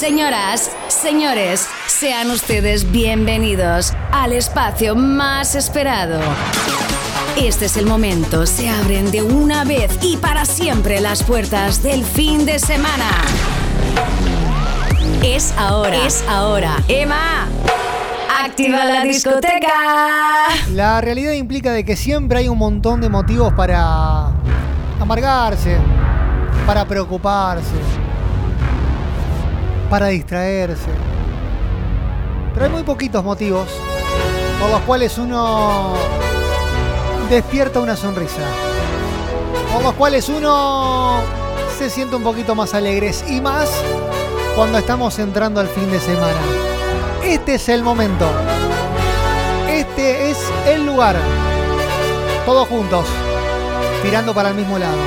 Señoras, señores, sean ustedes bienvenidos al espacio más esperado. Este es el momento, se abren de una vez y para siempre las puertas del fin de semana. Es ahora, es ahora. Emma, activa la discoteca. La realidad implica de que siempre hay un montón de motivos para amargarse, para preocuparse, para distraerse. Pero hay muy poquitos motivos por los cuales uno despierta una sonrisa. Por los cuales uno se siente un poquito más alegres y más cuando estamos entrando al fin de semana. Este es el momento. Este es el lugar. Todos juntos, tirando para el mismo lado.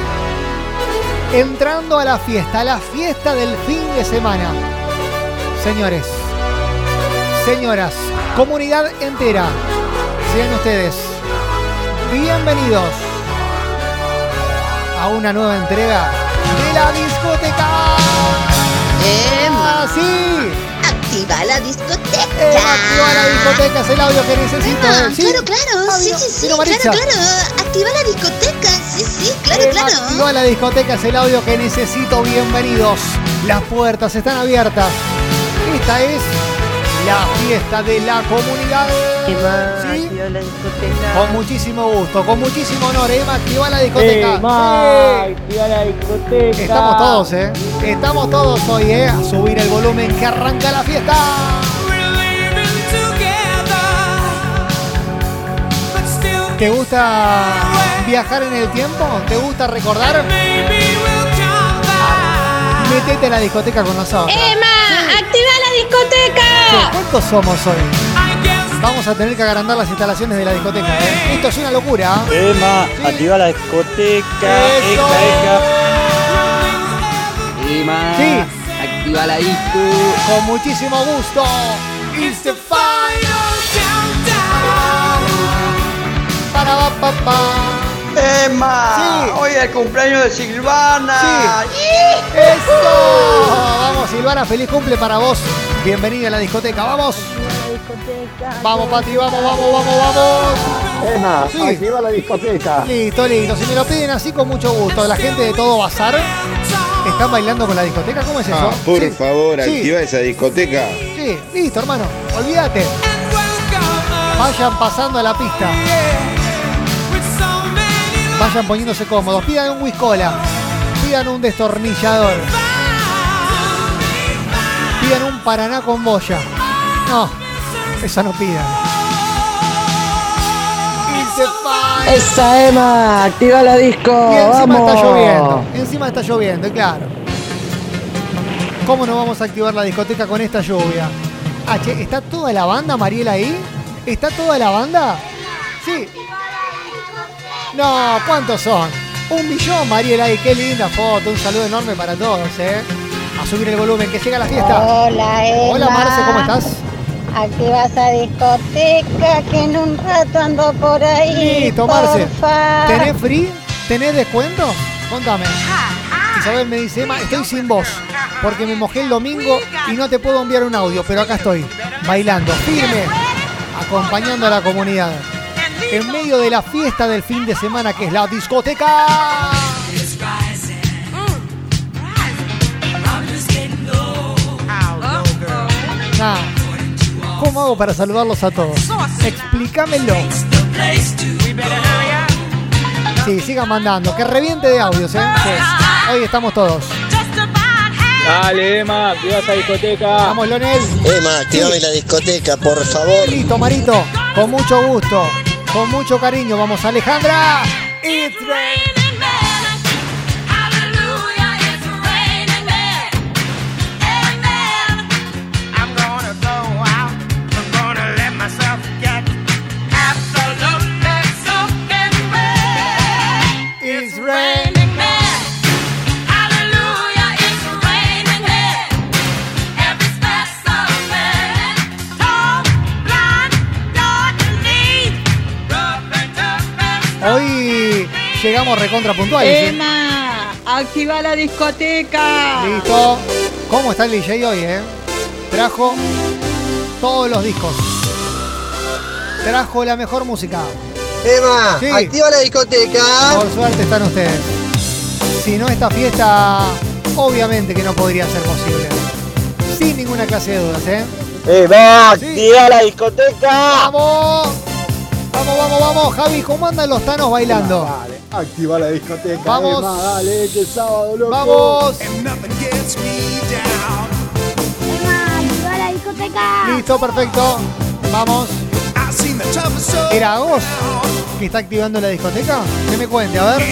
Entrando a la fiesta, a la fiesta del fin de semana. Señores, señoras, comunidad entera, sean ustedes bienvenidos a una nueva entrega de la discoteca. Emma, ¡Ah, sí! activa la discoteca. Emma, activa la discoteca, es el audio que necesito. Emma, ¿sí? Claro, claro, Ah, sí, sí, sí, claro, claro. Activa la discoteca, sí, sí, claro, claro. activa la discoteca, es el audio que necesito. Bienvenidos. Las puertas están abiertas. Esta es la fiesta de la comunidad. ¿Sí? Con muchísimo gusto, con muchísimo honor. Emma, activa la discoteca. Emma, Sí. activa la discoteca. Estamos todos, ¿eh? Estamos todos hoy, ¿eh? A subir el volumen que arranca la fiesta. ¿Te gusta viajar en el tiempo? ¿Te gusta recordar? Métete a la discoteca con nosotros. Emma, activa la discoteca. ¿Cuántos somos hoy? Vamos a tener que agrandar las instalaciones de la discoteca, ¿eh? Esto es una locura. Emma, Sí. activa la discoteca. ¡Eso! Eca, Emma, Sí. activa la disco. Con muchísimo gusto. It's the final Para pa, pa, pa. Emma, Sí. hoy es el cumpleaños de Silvana. Sí. ¡Eso! Vamos, Silvana, feliz cumple para vos. Bienvenida a la discoteca, vamos. Vamos, Patri, vamos, vamos, vamos, vamos. Emma, Sí. activa la discoteca. Listo, listo. Si me lo piden así, con mucho gusto. La gente de todo bazar están bailando con la discoteca. ¿Cómo es eso? Ah, por Sí. favor, Sí. activa esa discoteca. Sí, listo, hermano. Olvídate. Vayan pasando a la pista. Vayan poniéndose cómodos. Pidan un whiskola. Pidan un destornillador. Pidan un paraná con boya. No, eso no pidan. Esa Emma, activa la disco. Y encima Vamos. está lloviendo. Encima está lloviendo, y claro. ¿Cómo no vamos a activar la discoteca con esta lluvia? Ah, che, ¿está toda la banda, Mariela, ahí? ¿Está toda la banda? Sí. No, ¿cuántos son? Un millón, Mariela, ahí. Qué linda foto. Un saludo enorme para todos, ¿eh? A subir el volumen, que llega la fiesta. Hola, Emma. Hola, Marce, ¿cómo estás? Activa esa discoteca que en un rato ando por ahí. Listo, Marce. porfa. ¿Tenés free? ¿Tenés descuento? Contame. Isabel me dice, Emma, estoy sin voz porque me mojé el domingo y no te puedo enviar un audio, pero acá estoy, bailando, firme, acompañando a la comunidad. En medio de la fiesta del fin de semana que es la discoteca. Nah. ¿Cómo hago para saludarlos a todos? Explícamelo. Sí, sigan mandando. Que reviente de audios, ¿eh? Sí. Hoy estamos todos. Dale, Emma, activa esa discoteca. Vamos, Lonel. Emma, activame la discoteca, por favor. Listo, Marito. Con mucho gusto. Con mucho cariño. Vamos, Alejandra. It's llegamos recontra puntuales. ¿eh? Emma, activa la discoteca. Listo. ¿Cómo está el DJ hoy, eh? Trajo todos los discos. Trajo la mejor música. Emma, Sí. activa la discoteca. Por suerte están ustedes. Si no, esta fiesta obviamente que no podría ser posible. Sin ninguna clase de dudas, ¿eh? Emma, Sí. activa la discoteca. ¡Vamos! Vamos, vamos, vamos, Javi, ¿cómo andan los tanos bailando? Activa la discoteca. Vamos. Emma, dale, que es sábado, loco. ¡Vamos! Emma, activa la discoteca. Listo, perfecto. Vamos. ¿Era vos que está activando la discoteca? Que me cuente, a ver.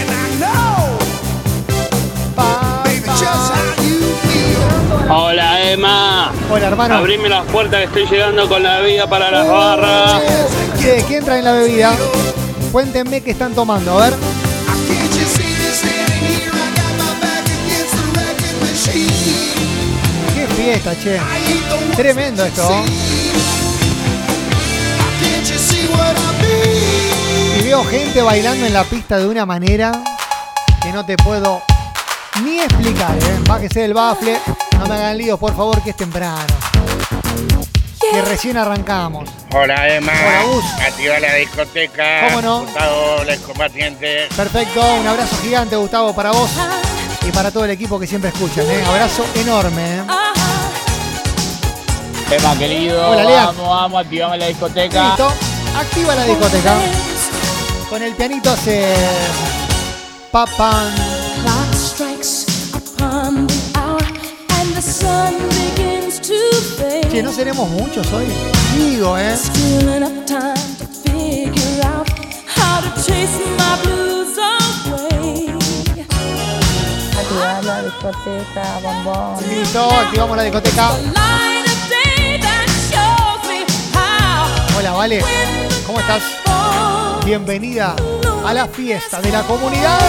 Pa, pa. Hola Emma, Hola, hermano. abrime las puertas que estoy llegando con la bebida para las barras. Che, ¿quién trae la bebida? Cuéntenme qué están tomando, a ver. Qué fiesta, che. Tremendo esto. ¿no? Y veo gente bailando en la pista de una manera que no te puedo ni explicar, ¿eh? Bájese del bafle, no me hagan líos, por favor, que es temprano. Que recién arrancamos. Hola Emma, Hola, Gus. activa la discoteca. ¿Cómo no? Gustavo, el combatiente. Perfecto, un abrazo gigante, Gustavo, para vos y para todo el equipo que siempre escuchan, ¿eh? Abrazo enorme, ¿eh? Emma querido, Hola, Lea. vamos, vamos, activame la discoteca. Listo, activa la discoteca. Con el pianito hace... Papan. Clock strikes upon the hour and the sun Che, ¿no seremos muchos hoy? Digo, ¿eh? Still enough time to figure out how to chase my blues away. Activa la discoteca, bombón. Listo, activamos la discoteca. Hola, Vale. ¿Cómo estás? Bienvenida a la fiesta de la comunidad.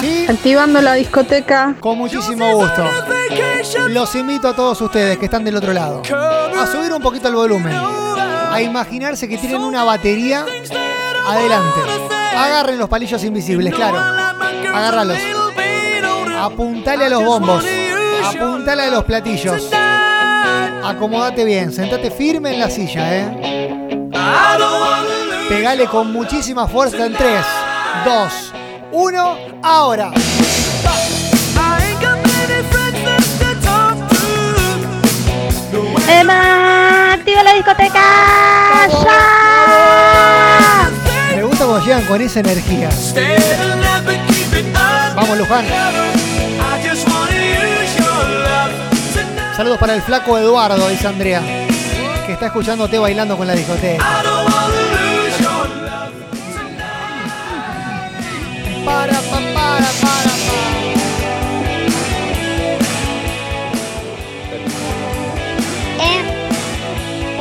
¿Sí? activando la discoteca. Con muchísimo gusto. Los invito a todos ustedes que están del otro lado a subir un poquito el volumen, a imaginarse que tienen una batería adelante. Agarren los palillos invisibles, claro. Agárralos. Apuntale a los bombos. Apuntale a los platillos. Acomodate bien, sentate firme en la silla, ¿eh? Pegale con muchísima fuerza en 3, 2, 1, ahora. Emma, activa la discoteca. ¡Ya! Me gusta cuando llegan con esa energía. Vamos, Luján. Saludos para el flaco Eduardo, dice Andrea, que está escuchándote bailando con la discoteca. Para, pa, para, para, pa.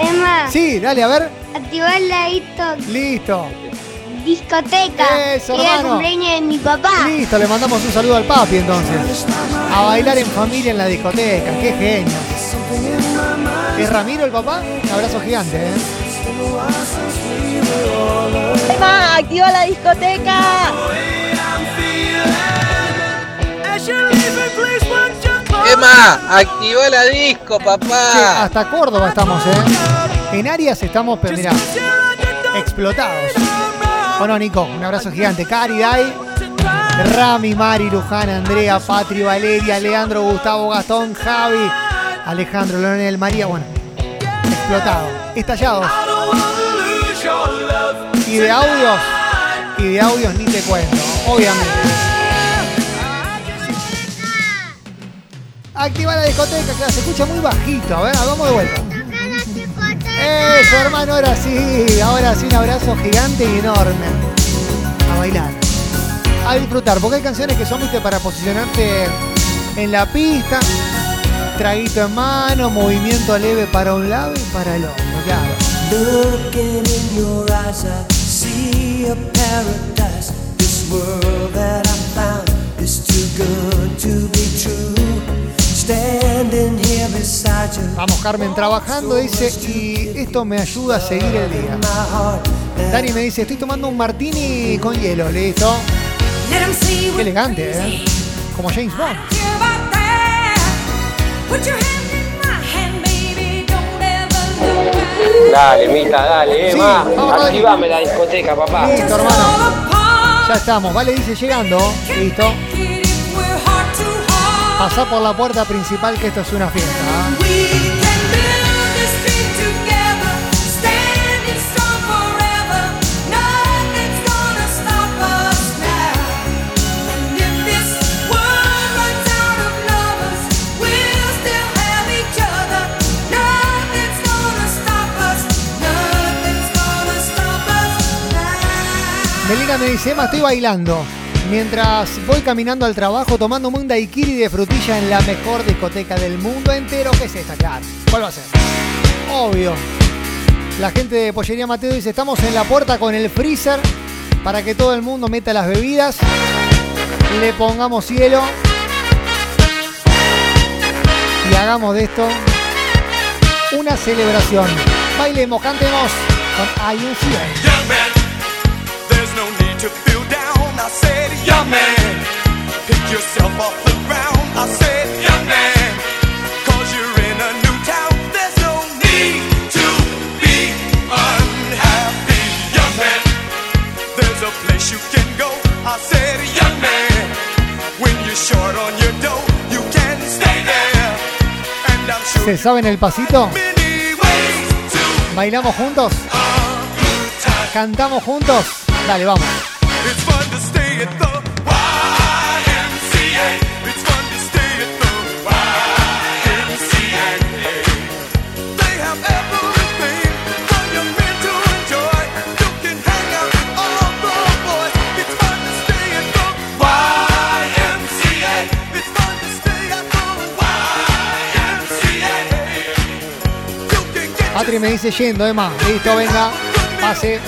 Emma, Sí, dale, a ver. activa la disco- Listo. discoteca. Eso, que era el hermano. cumpleaños de mi papá. Listo, le mandamos un saludo al papi entonces. A bailar en familia en la discoteca. Qué genio. ¿Es Ramiro el papá? Un abrazo gigante, ¿eh? Emma, activa la discoteca. Emma, activa la disco, Che, papá. hasta Córdoba estamos, ¿eh? En Arias estamos, pero mirá, explotados. ¿O no, Nico? Un abrazo gigante. Cari, Dai, Rami, Mari, Luján, Andrea, Patri, Valeria, Leandro, Gustavo, Gastón, Javi, Alejandro, Leonel, María, bueno, explotado. Estallados. Y de audios, y de audios ni te cuento, obviamente. Activa la discoteca, que se escucha muy bajito. A ver, vamos de vuelta. Eso, hermano, ahora sí. Ahora sí, un abrazo gigante y enorme. A bailar. a disfrutar, porque hay canciones que son, viste, para posicionarte en la pista, traguito en mano, movimiento leve para un lado y para el otro, claro. Standing here beside you. Vamos, Carmen, trabajando, dice, y esto me ayuda a seguir el día. Dani me dice, estoy tomando un martini con hielo, listo. Qué elegante, ¿eh? Como James Bond. Dale, Mita, dale, Sí, Emma. vamos, Rodri. Activame la discoteca, papá. Listo, hermano. Ya estamos, vale, dice llegando. Listo. Pasá por la puerta principal que esto es una fiesta. ¿ah? Melina me dice, Emma, estoy bailando. Mientras voy caminando al trabajo tomándome un daiquiri de frutilla en la mejor discoteca del mundo entero. ¿Qué es esta, claro? ¿Cuál va a ser? Obvio. La gente de Pollería Mateo dice, estamos en la puerta con el freezer para que todo el mundo meta las bebidas. Le pongamos hielo. Y hagamos de esto una celebración. Bailemos, cantemos con INCA. Down. I said, young man, pick yourself off the ground. I said, young man, cause you're in a new town. There's no need to be unhappy. Young man, there's a place you can go. I said, young man, when you're short on your dough, you can stay there. And I'm sure ¿Se saben el pasito? many ways to ¿Bailamos juntos? ¿Cantamos juntos? Dale, vamos. Patri me dice yendo, Emma. Listo, venga. Pase.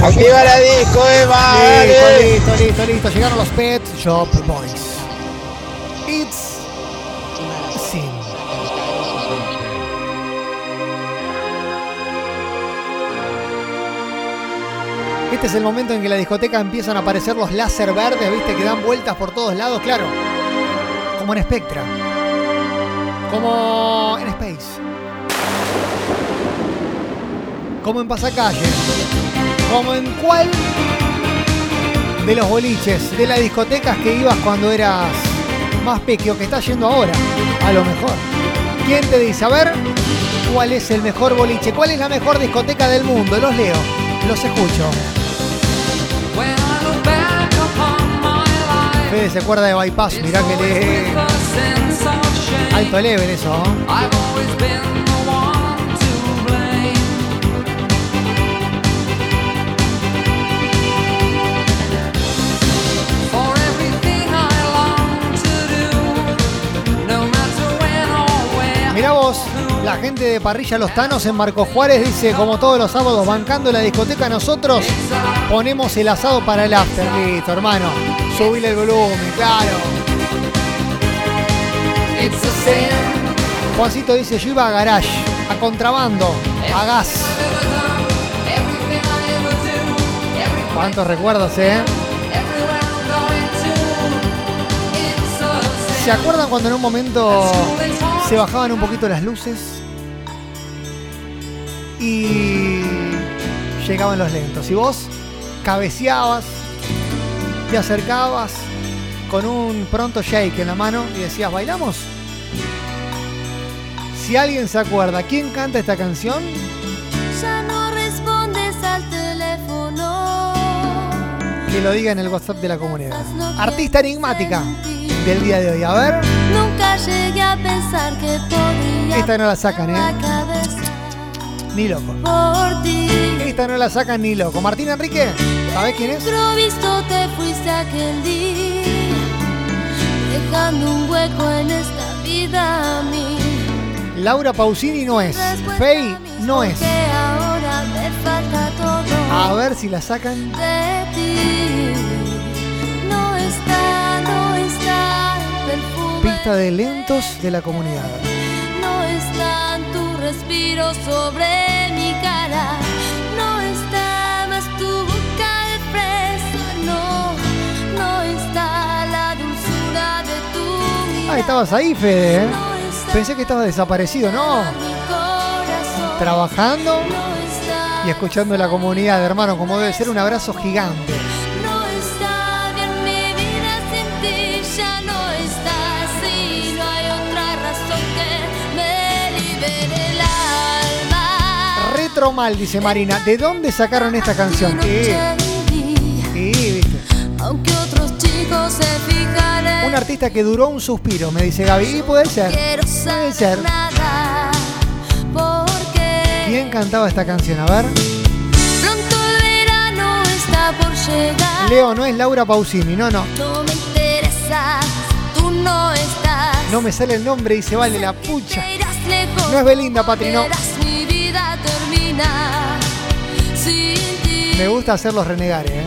Activa la disco, Emma. Listo, listo, listo, listo. Llegaron los Pet Shop Boys. It's Sin. Este es el momento en que en la discoteca empiezan a aparecer los láser verdes, viste, que dan vueltas por todos lados, claro. Como en Spectra. Como en Space. Como en Pasacalle. Como en cuál de los boliches, de las discotecas que ibas cuando eras más pequeño que estás yendo ahora, a lo mejor. ¿Quién te dice? A ver, ¿cuál es el mejor boliche? ¿Cuál es la mejor discoteca del mundo? Los leo, los escucho. Fede se acuerda de Bypass, mirá que le... Alto level eso, ¿no? La gente de Parrilla Los Tanos en Marco Juárez dice, como todos los sábados, bancando la discoteca, nosotros ponemos el asado para el after. Listo, hermano. Subile el volumen, claro. Juancito dice, yo iba a garage, a contrabando, a gas. ¿Cuántos recuerdos, eh? ¿Se acuerdan cuando en un momento se bajaban un poquito las luces? Y llegaban los lentos. Y vos cabeceabas, te acercabas con un pronto shake en la mano y decías, ¿bailamos? Si alguien se acuerda, ¿quién canta esta canción? Ya no respondes al teléfono. Que lo diga en el WhatsApp de la comunidad. Artista enigmática del día de hoy. A ver, Nunca llegué a pensar que podría esta no la sacan, ¿eh? Ni loco. por ti. Esta no la sacan ni loco. Martín Enrique, ¿Sabés quién es? Te fuiste aquel día, dejando un hueco en esta vida a mí. Laura Pausini no es. Fey no es. A ver si la sacan. de ti. Pista de lentos de la comunidad. No está tu respiro sobre mi cara. No está más tu boca de fresa. No, no está la dulzura de tu mirada. Ah, estabas ahí, Fede. ¿eh? Pensé que estabas desaparecido, ¿no? Trabajando y escuchando la comunidad, hermano, como debe ser un abrazo gigante. no está bien mi vida sin ti. Ya no está Retro mal, dice Marina. ¿De dónde sacaron esta canción? Sí, sí, viste. Aunque otros chicos se fijan en Un artista que duró un suspiro, me dice Gaby. Y puede ser. Puede ser. ¿Quién cantaba esta canción? A ver. pronto el verano está por llegar Leo, no es Laura Pausini. No, no. no me interesa tú no estás No me sale el nombre y se vale la pucha. No es Belinda, Patri, no. Me gusta hacerlos renegar, ¿eh?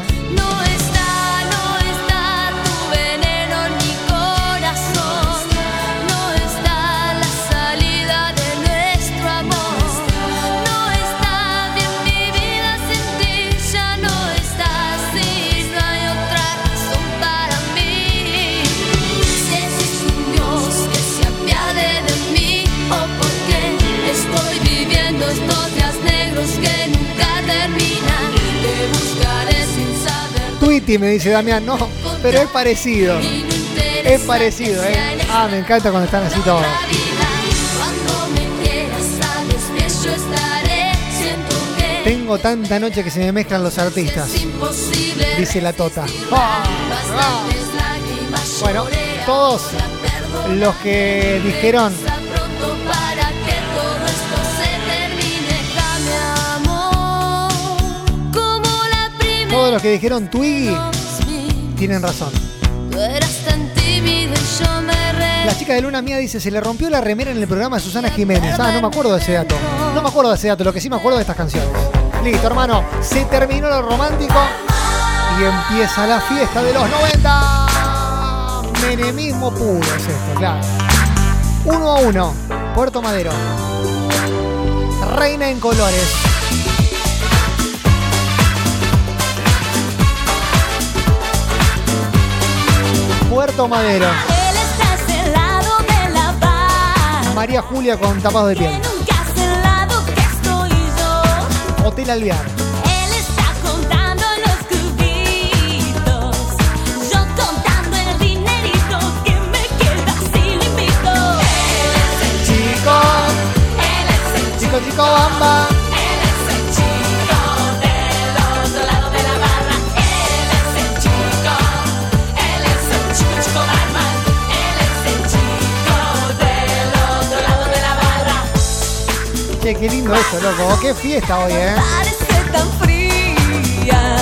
Tweety, me dice Damián. No, pero es parecido. Es parecido, ¿eh? Ah, me encanta cuando están así todos. Tengo tanta noche que se me mezclan los artistas. Dice la Tota. Lágrimas Bueno, todos los que dijeron todos los que dijeron Twiggy tienen razón. La chica de Luna Mía dice, se le rompió la remera en el programa de Susana Jiménez. Ah, no me acuerdo de ese dato. No me acuerdo de ese dato, lo que sí me acuerdo de estas canciones. Listo, hermano. Se terminó lo romántico y empieza la fiesta de los 90. Menemismo puro es esto, claro. Uno a uno. Puerto Madero. Reina en colores. Puerto Madero. María Julia con tapados de piel. Hotel Alvear. Él está contando Che, qué lindo esto, loco. Qué fiesta hoy, eh. Parece tan fría,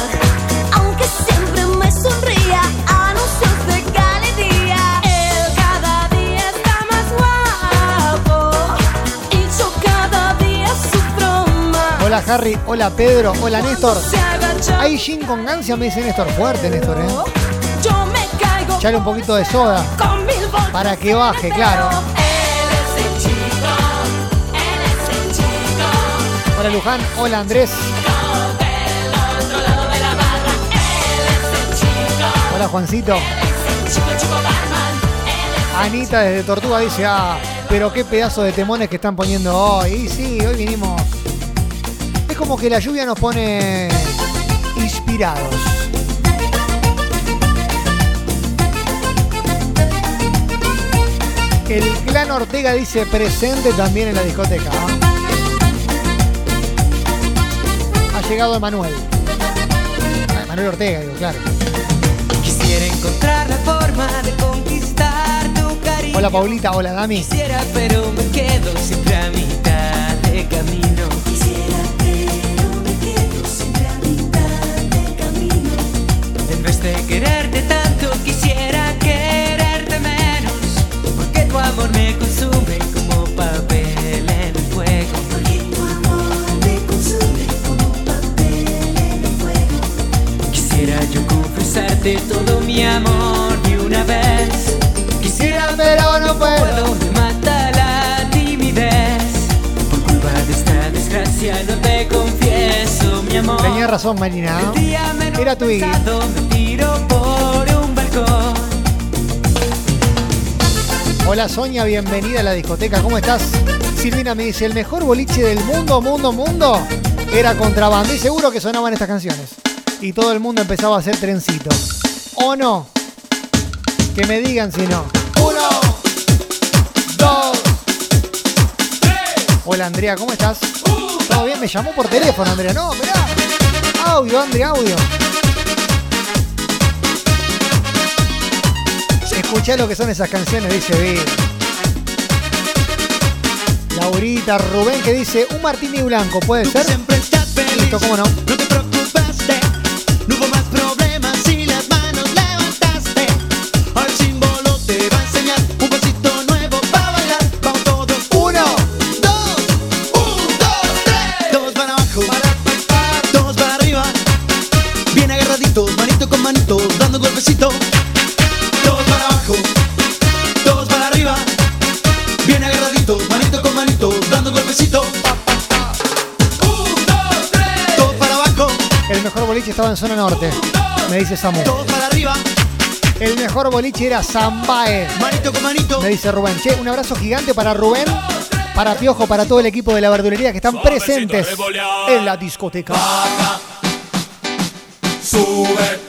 aunque siempre me sonría. Anuncios de galería. Él cada día está más guapo y yo cada día sufro más. Hola Harry, hola Pedro, hola Néstor. Hay gin con gancia, me dice Néstor. Fuerte, Néstor, eh. Yo me caigo Echale un poquito de soda. Para que baje, claro. Él es el chico. Hola Juancito. Anita desde Tortuga dice, ah, pero qué pedazo de temones que están poniendo hoy. Y sí, hoy vinimos. Es como que la lluvia nos pone inspirados. El clan Ortega dice presente también en la discoteca. llegado Emanuel. Ah, Emanuel Ortega, digo, claro. Quisiera encontrar la forma de conquistar tu cariño. Hola Paulita, hola Dami. Quisiera, pero me quedo siempre a mitad de camino. Quisiera, pero me quedo siempre a mitad de camino. En vez de quererte tanto, quisiera quererte menos. Porque tu amor me confesarte todo mi amor de una vez. Quisiera pero no puedo. Me mata la timidez. Por culpa de esta desgracia no te confieso mi amor. Tenía razón, Marina. ¿no? El día menos Era tu pensado me tiro por un balcón. Hola Sonia, bienvenida a la discoteca. ¿Cómo estás? Silvina me dice, el mejor boliche del mundo, mundo, mundo, era contrabando. Y seguro que sonaban estas canciones. Y todo el mundo empezaba a hacer trencito. ¿O no? Que me digan si no. Uno, dos, tres. Hola Andrea, ¿cómo estás? ¿Todo bien? Me llamó por teléfono, Andrea. No, mirá. Audio, Andrea, audio. Escuchá lo que son esas canciones, dice Vi. Laurita, Rubén que dice un martini blanco, ¿puede ser? Listo, ¿cómo no? Mejor boliche estaba en zona norte, me dice Samu. Dos para arriba, El mejor boliche era Zambae, manito con manito. me dice Rubén. Che, un abrazo gigante para Rubén, para Piojo, para todo el equipo de la verdulería que están presentes en la discoteca. Sube,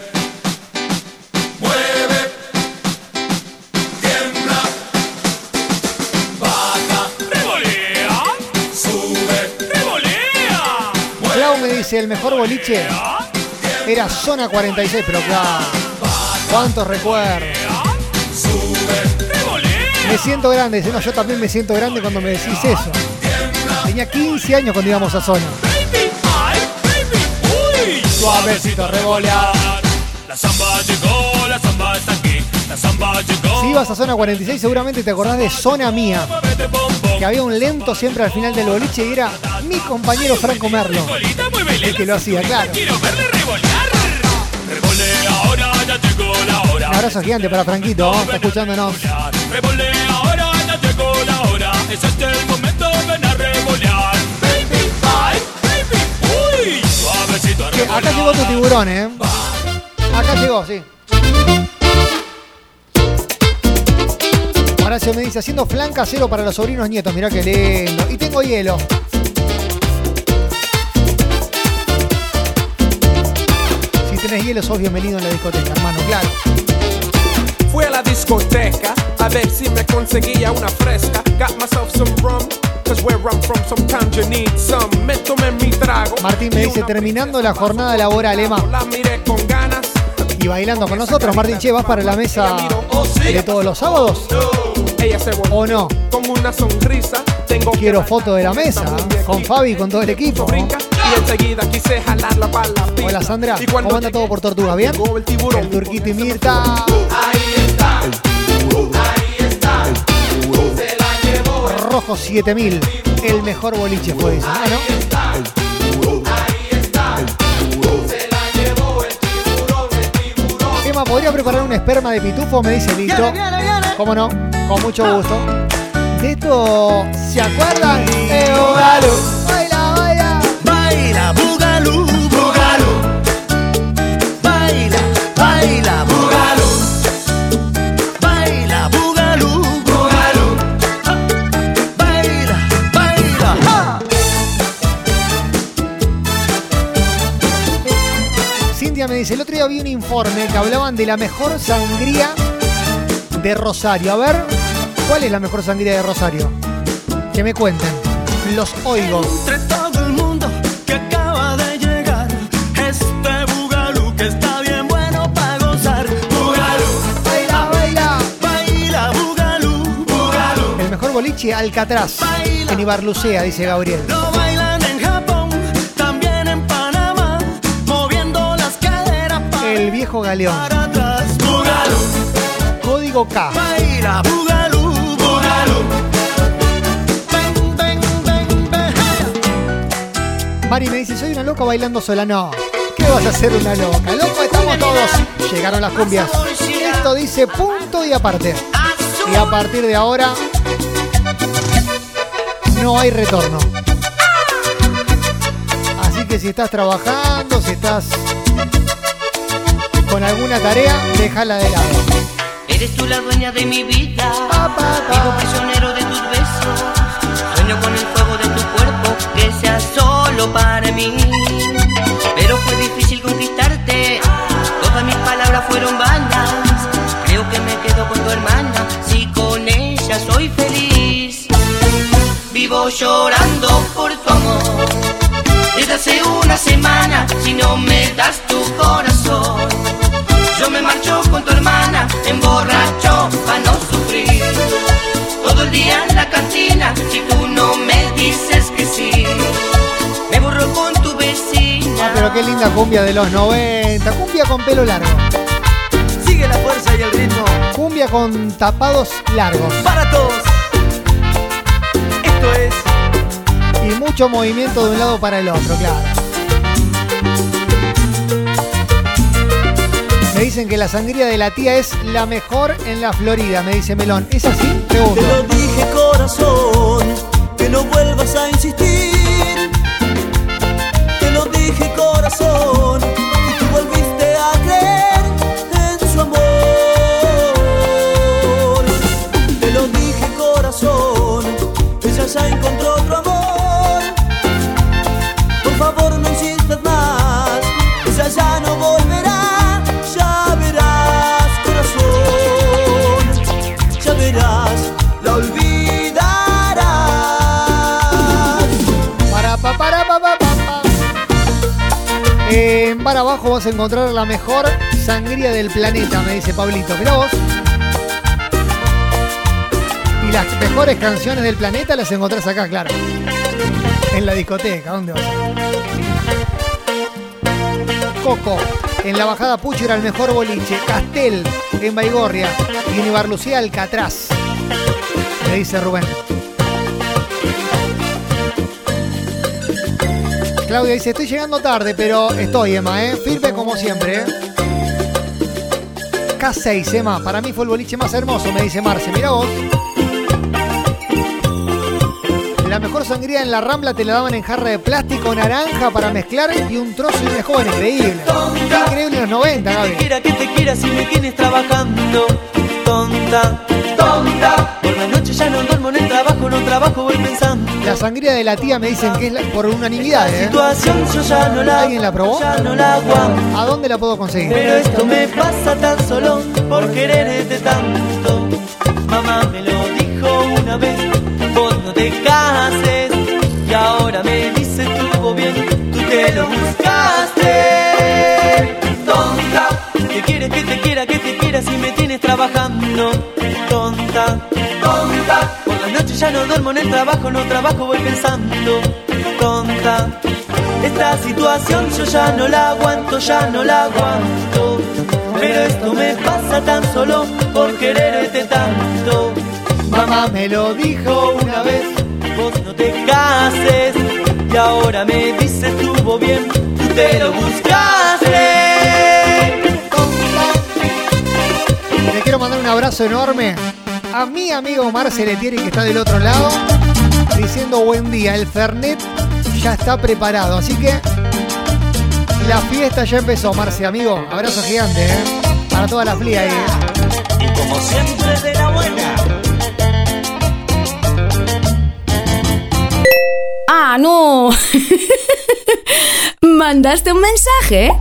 dice, el mejor boliche era zona 46, pero claro, cuántos recuerdos. Me siento grande, dice, no, yo también me siento grande cuando me decís eso. Tenía 15 años cuando íbamos a zona. Suavecito revolear. Si ibas a zona 46 seguramente te acordás de Zona Mía, que había un lento siempre al final del boliche y era mi compañero Franco Merlo, el que lo hacía, claro. Un abrazo gigante para Franquito, ¿no? está escuchándonos. Acá llegó tu tiburón, ¿eh? Acá llegó, sí. Horacio me dice, haciendo flan casero para los sobrinos nietos. Mirá qué lindo. Y tengo hielo. Si tenés hielo, sos bienvenido en la discoteca, hermano, claro. Fui a la discoteca a ver si me conseguía una fresca. Got myself some rum, cause where I'm from sometimes you need some. Me tomé mi trago. Martín me dice, terminando la jornada laboral, Emma. La miré con ganas. Y bailando con nosotros, Martín, che, ¿vas para la mesa de todos los sábados? Ella se volvió ¿O no? con una sonrisa. Tengo que Quiero foto de la mesa, con Fabi y con todo el equipo. brinca y enseguida quise jalarla para la pista. Hola Sandra, ¿cómo anda todo por Tortuga? ¿Bien? el tiburón, El Turquito y Mirta. ahí está, ahí está, se la llevó. Rojo 7000, el mejor boliche fue dice. Ah, ¿no? Emma, ¿podría preparar un esperma de pitufo? Me dice Lito. ¿Cómo no? Con mucho gusto. De esto, ¿se acuerdan? Eh, Boogaloo. Baila, baila. Baila, bugalú, bugalú. Baila, baila, bugalú. Baila, bugalú, bugalú. Baila, baila. Cintia me dice, el otro día vi un informe que hablaban de la mejor sangría de Rosario. A ver, ¿cuál es la mejor sangría de Rosario? Que me cuenten. Los oigo. Entre todo el mundo que acaba de llegar, este bugalú que está bien bueno para gozar. Bugalú, Baila, baila. baila, bugalú, bugalú. El mejor boliche Alcatraz. En Ibarlucea, dice Gabriel. Lo bailan en Japón, también en Panamá, moviendo las caderas para El viejo galeón. Mari me dice, soy una loca bailando sola. No, ¿qué vas a hacer una loca? Loco estamos todos. Llegaron las cumbias. Esto dice punto y aparte. Y a partir de ahora no hay retorno. Así que si estás trabajando, si estás con alguna tarea, déjala de lado. Eres tú la dueña de mi vida. Vivo prisionero de tus besos. Sueño con el fuego de tu cuerpo que sea solo para mí. Pero fue difícil conquistarte. Todas mis palabras fueron vanas. Creo que me quedo con tu hermana. Si con ella soy feliz. Vivo llorando por tu amor. Desde hace una semana, si no me das tu corazón. Emborracho para no sufrir. Todo el día en la cantina, si tú no me dices que sí. Me borro con tu vecina. Ah, pero qué linda cumbia de los 90. Cumbia con pelo largo. Sigue la fuerza y el ritmo. Cumbia con tapados largos. Para todos. Esto es. Y mucho movimiento de un lado para el otro, claro. Me dicen que la sangría de la tía es la mejor en la Florida, me dice Melón. ¿Es así? Gusta. Te lo dije corazón, que no vuelvas a insistir. Bar abajo vas a encontrar la mejor sangría del planeta, me dice Pablito. Mirá vos. Y las mejores canciones del planeta las encontrás acá, claro. En la discoteca, ¿dónde vas? Coco, en la bajada Pucho era el mejor boliche. Castel, en Baigorria. Y en Ibarlucía, Alcatraz. Me dice Rubén. Claudia dice, estoy llegando tarde, pero estoy, Emma, ¿eh? Firme como siempre, ¿eh? K6, Emma. Para mí fue el boliche más hermoso, me dice Marce. Mira vos. La mejor sangría en la Rambla te la daban en jarra de plástico naranja para mezclar y un trozo y un joven. Increíble. Increíble en los 90, Gaby. quiera que te quiera si me tienes trabajando tonta tonta ya no duermo en el trabajo no trabajo voy pensando La sangría de la tía me dicen que es la- por unanimidad, ¿eh? situación yo ya no la ¿Alguien la probó? ya no la aguanto ¿A dónde la puedo conseguir? pero esto me pasa tan solo por quererte tanto mamá me lo dijo una vez vos no te cases y ahora me dices estuvo bien tú te lo buscaste tonta que quieres que te quiera que te quiera si me tienes trabajando tonta. Tonta. Por las noches ya no duermo en el trabajo no trabajo voy pensando tonta. Esta situación yo ya no la aguanto ya no la aguanto. Pero esto me pasa tan solo por quererte tanto. Mamá me lo dijo una vez. vos no te cases. Y ahora me dices estuvo bien tú te lo buscaste quiero mandar un abrazo enorme a mi amigo Marce Letieri que está del otro lado, diciendo buen día. El Fernet ya está preparado, así que la fiesta ya empezó, Marce, amigo. Abrazo gigante, ¿eh? Para toda la flia ahí, ¿eh? y como siempre de la buena Ah, no. ¿Mandaste un mensaje?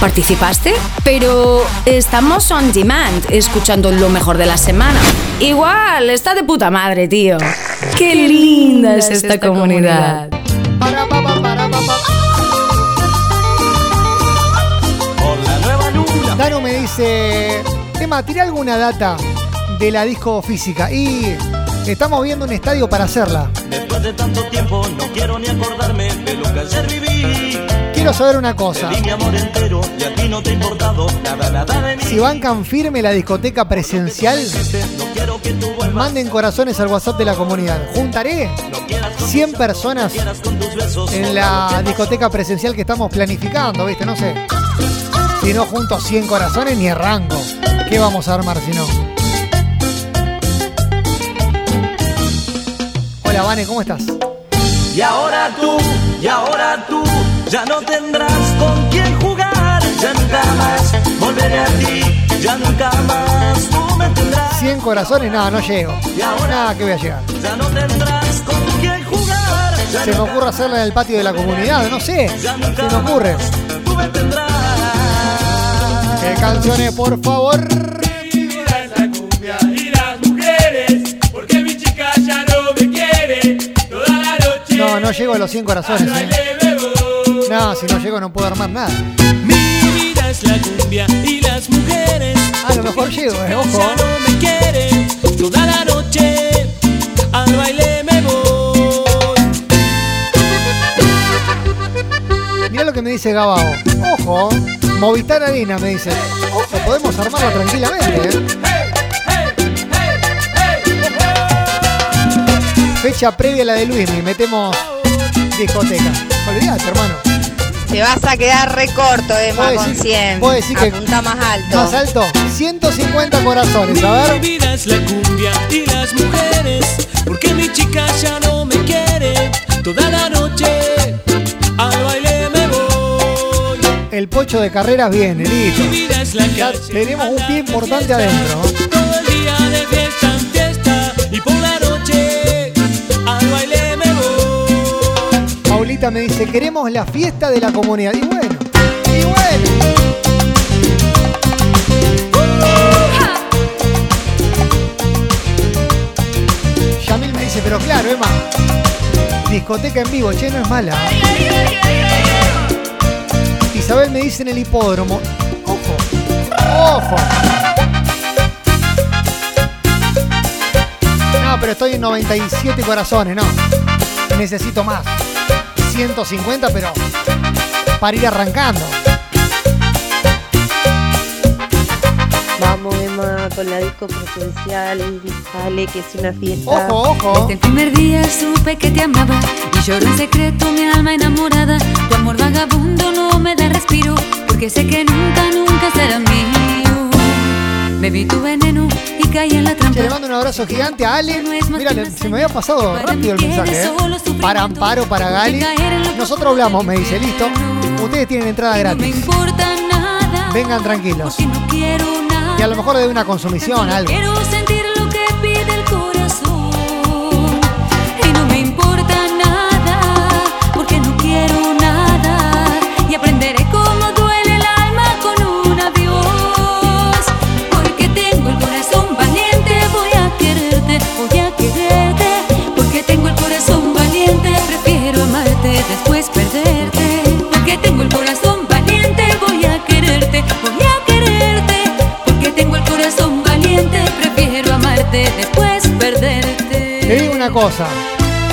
¿Participaste? Pero estamos on demand, escuchando lo mejor de la semana. Igual, está de puta madre, tío. Qué linda es esta comunidad. Para, pa, pa, para, pa, pa. por la nueva luna Dano me dice, Emma, tira alguna data de la disco física y estamos viendo un estadio para hacerla. después de tanto tiempo no quiero ni acordarme de lo que ayer viví quiero saber una cosa. Si bancan firme la discoteca presencial, manden corazones al WhatsApp de la comunidad. Juntaré 100 personas en la discoteca presencial que estamos planificando, ¿viste? No sé. Si no junto 100 corazones ni arranco. ¿Qué vamos a armar si no? Hola, Vane, ¿cómo estás? Y ahora tú, y ahora tú, ya no tendrás con quién jugar. Ya nunca más volveré a ti, ya nunca más tú me tendrás. 100 corazones, nada, no llego. Nada que voy a llegar. Ya no tendrás con quién jugar. Ya Se me ocurre hacerla en el patio de la comunidad, no sé. Se me ocurre. tú me tendrás. ¿Qué canciones, por favor? Y no No, no llego a los 100 corazones. ¿eh? No, si no llego no puedo armar nada. Mi vida es la cumbia y las mujeres. A lo mejor llego, eh, ojo. Ya no me quieren. Toda la noche al baile me voy. Mirá lo que me dice Gabao. Ojo, Movistar Arena me dice. Ojo, podemos armarla tranquilamente. ¿eh? Fecha previa a la de Luismi, metemos discoteca. Olvídate, hermano. Te vas a quedar re corto, Emma, ¿Puedo con decir- 100. puedo decir que- Apunta más alto. Más alto, 150 corazones. A Mi ver. vida es la cumbia y las mujeres, porque mi chica ya no me quiere. Toda la noche al baile me voy. El pocho de carreras viene, listo. Mi vida es la Ya calle. tenemos un pie importante adentro. Todo el día de me dice, queremos la fiesta de la comunidad. Y bueno, y bueno. Yamil me dice, pero claro, Emma, discoteca en vivo, che, no es mala. Isabel me dice en el hipódromo, ojo, ojo. No, pero estoy en 97 corazones, no. Necesito más. 150, pero para ir arrancando. Vamos, Emma, con la disco presencial. Dale, que es una fiesta. Ojo, ojo. Desde el primer día supe que te amaba y lloró en secreto mi alma enamorada. Tu amor vagabundo no me da respiro porque sé que nunca, nunca será mío. Bebí tu veneno caí en la trampa. Che, le mando un abrazo gigante a Ale. Mira, se me había pasado rápido el mensaje. ¿eh? Para Amparo, para Gali. Nosotros hablamos, me dice, listo. Ustedes tienen entrada gratis. Vengan tranquilos. Y a lo mejor de una consumición, algo. Cosa.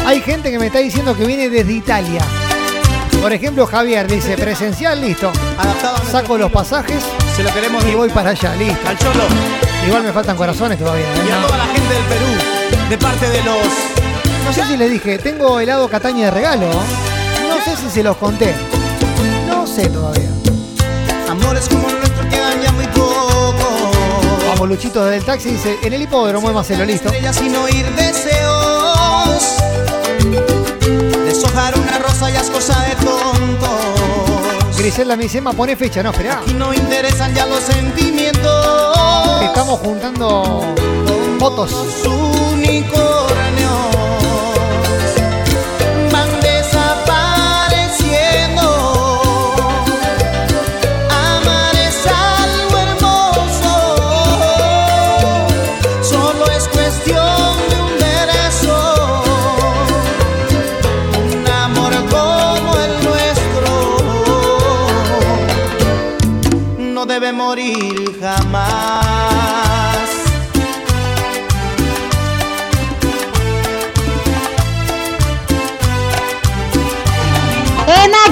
Hay gente que me está diciendo que viene desde Italia. Por ejemplo, Javier dice, presencial, listo. Saco los pasajes Se lo queremos y voy para allá, listo. al Cholo Igual me faltan corazones todavía. ¿eh? y a toda la gente del Perú, de parte de los. No sé si les dije, tengo helado Cataña de regalo. No sé si se los conté. No sé todavía. Amores como el nuestro quedan ya muy poco. Vamos, Luchito desde el taxi dice, en el hipódromo de Marcelo, listo. Sin oír deseos. Rosa ya es cosa de tontos. Griselda me dice, pone fecha. No, esperá. Y no interesan ya los sentimientos. Estamos juntando fotos. van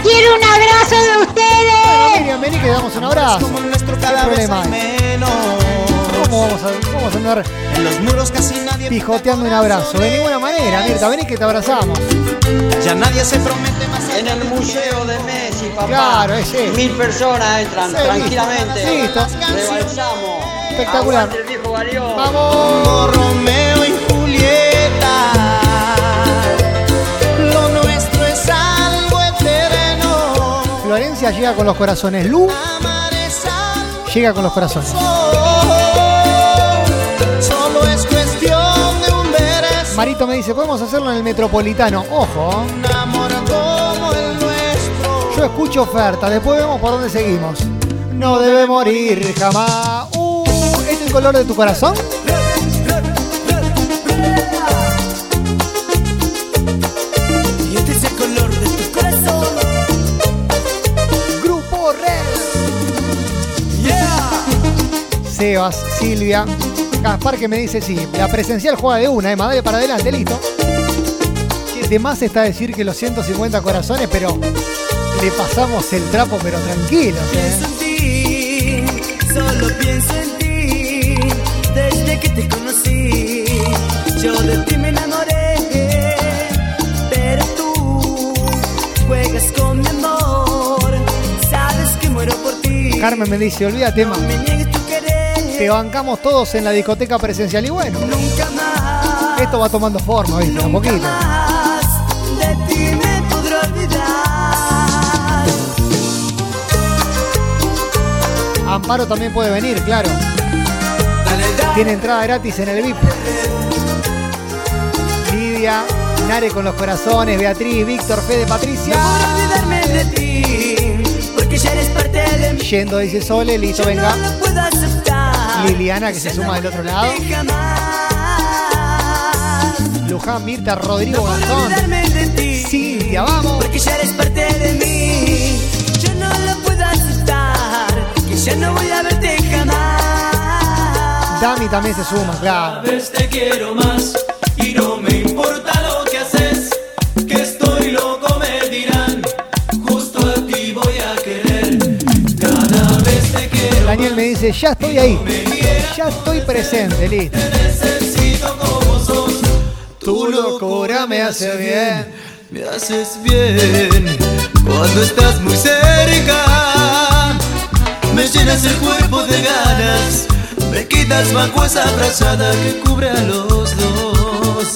quiero un abrazo de Bueno, ustedes. Miriam, vení que damos un abrazo. Como nuestro ¿Qué cada vez problema hay hay? menos. ¿Cómo vamos a, cómo vamos a andar En los muros casi nadie pijoteando un abrazo? De ninguna manera, Mirta, vení que te abrazamos. Ya nadie se promete más. En el museo de Messi, papá. Claro, ese. Mil personas entran Sí, tranquilamente. listo. Rebalsamos. Espectacular. Aguante viejo. Vamos. Como Llega con los corazones. Lu llega con los corazones. Marito me dice, podemos hacerlo en el Metropolitano. Ojo, yo escucho oferta, después vemos por dónde seguimos. No debe morir jamás. Uh, ¿Es el color de tu corazón? Sebas, Silvia, Gaspar que me dice sí. La presencial juega de una, eh, dale para adelante, listo. De más está decir que los 150 corazones, pero le pasamos el trapo, pero tranquilos, Pienso eh. en ti, solo pienso en ti. Desde que te conocí, yo de ti me enamoré. Pero tú juegas con mi amor. Sabes que muero por ti. Carmen me dice, olvídate más. Te bancamos todos en la discoteca presencial y bueno, Nunca más. esto va tomando forma, ¿viste? Un poquito. Más de ti me podré olvidar. Amparo también puede venir, claro. Tiene entrada gratis en el VIP. Lidia, Nare con los corazones, Beatriz, Víctor, Fede, Patricia. No olvidarme de ti, porque ya eres parte de mí. Yendo, dice Sole, listo, venga. No. Liliana, que se suma del otro lado. Luján, Mirta, Rodrigo, Gastón. Cintia, vamos. Porque ya eres parte de mí. Yo no lo puedo aceptar. Que ya no voy a verte jamás. Dami también se suma, claro. vez te quiero más y no me importa Daniel me dice, ya estoy ahí. Ya estoy presente, listo. Tu locura me hace bien. Me haces bien cuando estás muy cerca. Me llenas el cuerpo de ganas. Me quitas bajo esa frazada que cubre a los dos.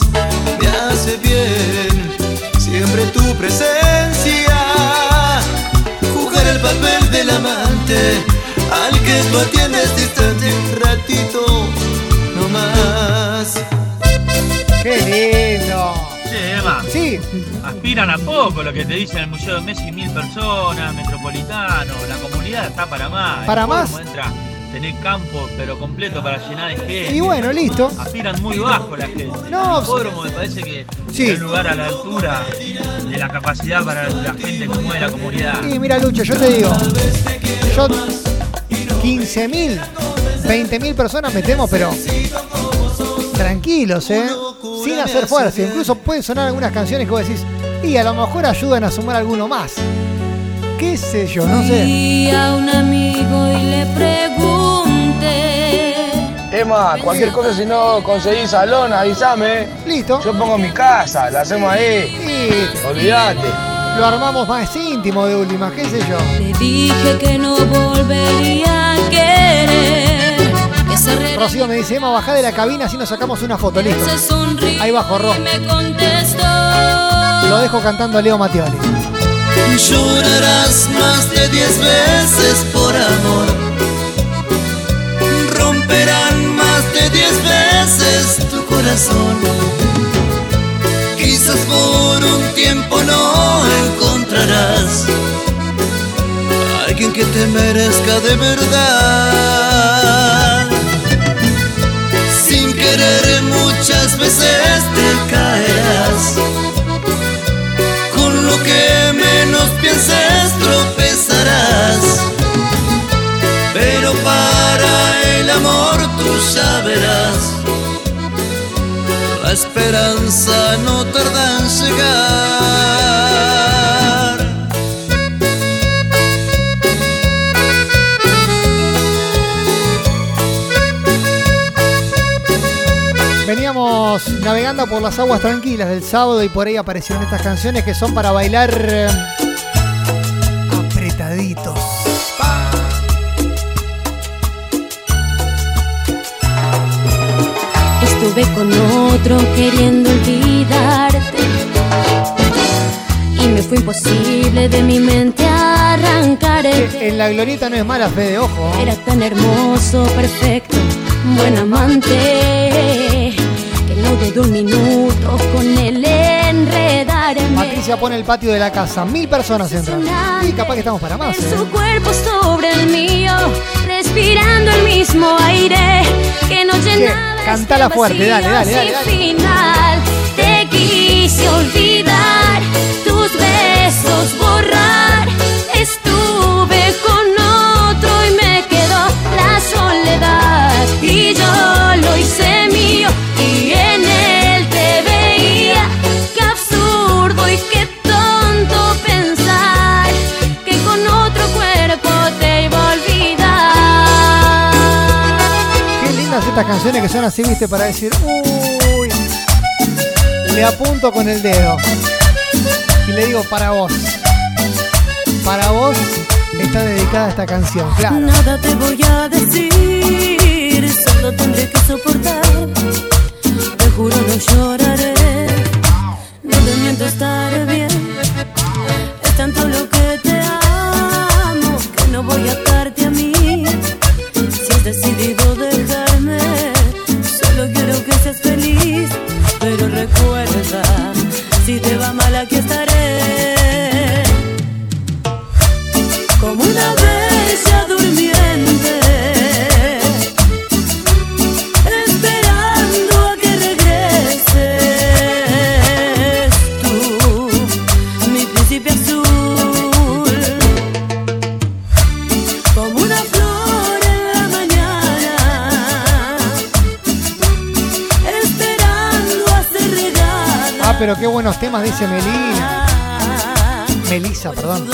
Me hace bien siempre tu presencia. Jugar el papel del amante al que tú atiendes distante un ratito no más. ¡Qué lindo! Che, Emma, Sí, aspiran a poco lo que te dicen el Museo de Messi, mil personas, metropolitano, la comunidad está para más. ¿Para más? Entra, tener campo, pero completo para llenar de gente. y bueno, listo. Aspiran muy bajo la gente. No, el hipódromo me parece que Sí. es un lugar a la altura de la capacidad para la gente que mueve la comunidad. Y mira, Lucho, yo te digo, yo 15.000, 20.000 personas metemos, pero tranquilos, ¿eh? Sin hacer fuerza. Incluso pueden sonar algunas canciones que vos decís, y a lo mejor ayudan a sumar alguno más. ¿Qué sé yo? No sé. A un amigo y le pregunté. Emma, cualquier cosa si no conseguís salón, avísame. Listo. Yo pongo mi casa, la hacemos ahí. Y Olvídate. Lo armamos más íntimo de última, qué sé yo. Le dije que no volvería a querer. Que Rocío me dice, Emma, bajá de la cabina así nos sacamos una foto, listo. Ahí bajo, Ro. Lo dejo cantando a Leo Mattioli. Llorarás más de diez veces por amor. Romperán más de diez veces tu corazón. Quizás por un tiempo no que te merezca de verdad. Sin querer muchas veces te caerás. Con lo que menos pienses tropezarás. Pero para el amor tú ya verás. La esperanza no tarda en llegar. Navegando por las aguas tranquilas del sábado y por ahí aparecieron estas canciones que son para bailar eh, apretaditos. Estuve con otro queriendo olvidarte y me fue imposible de mi mente arrancar el En la glorieta no es mala fe de ojo. Era tan hermoso, perfecto, buen amante no dudó un minuto con el enredarme. Patricia pone el patio de la casa. Mil personas entran. Y capaz que estamos para más. ¿eh? Su cuerpo sobre el mío, respirando el mismo aire que nos llenaba. de Cantala fuerte, dale, dale, dale, dale. final. Te quise olvidar, tus besos borrar. Estuve con otro y me quedó la soledad. Y yo lo hice mío estas canciones que son así, viste, para decir, uy, le apunto con el dedo. Y le digo, para vos. Para vos está dedicada esta canción, claro. Nada te voy a decir, solo tendré que soportar. Te juro no lloraré, no te miento estaré bien. Es tanto lo que te amo que no voy a atarte a mí. Si decidido Pero recuerda, si te qué buenos temas, dice Melina. Melisa, perdón.